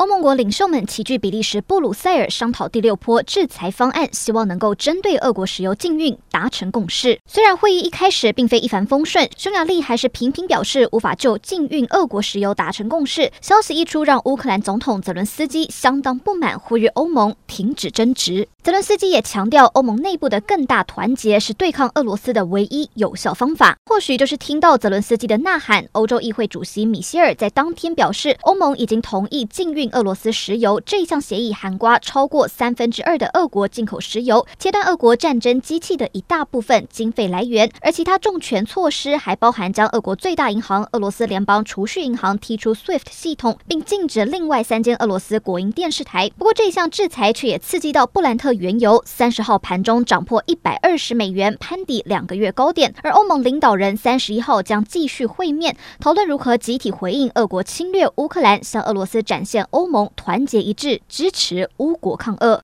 欧盟国领袖们齐聚比利时布鲁塞尔，商讨第六波制裁方案，希望能够针对俄国石油禁运达成共识。虽然会议一开始并非一帆风顺，匈牙利还是频频表示无法就禁运俄国石油达成共识。消息一出，让乌克兰总统泽伦斯基相当不满，呼吁欧盟停止争执。泽伦斯基也强调，欧盟内部的更大团结是对抗俄罗斯的唯一有效方法。或许就是听到泽伦斯基的呐喊，欧洲议会主席米歇尔在当天表示，欧盟已经同意禁运。俄罗斯石油这一项协议涵盖超过三分之二的俄国进口石油，切断俄国战争机器的一大部分经费来源。而其他重拳措施还包含将俄国最大银行俄罗斯联邦储蓄银行踢出 SWIFT 系统，并禁止另外三间俄罗斯国营电视台。不过，这一项制裁却也刺激到布兰特原油，三十号盘中涨破一百二十美元，攀抵两个月高点。而欧盟领导人三十一号将继续会面，讨论如何集体回应俄国侵略乌克兰，向俄罗斯展现欧欧盟团结一致，支持乌国抗俄。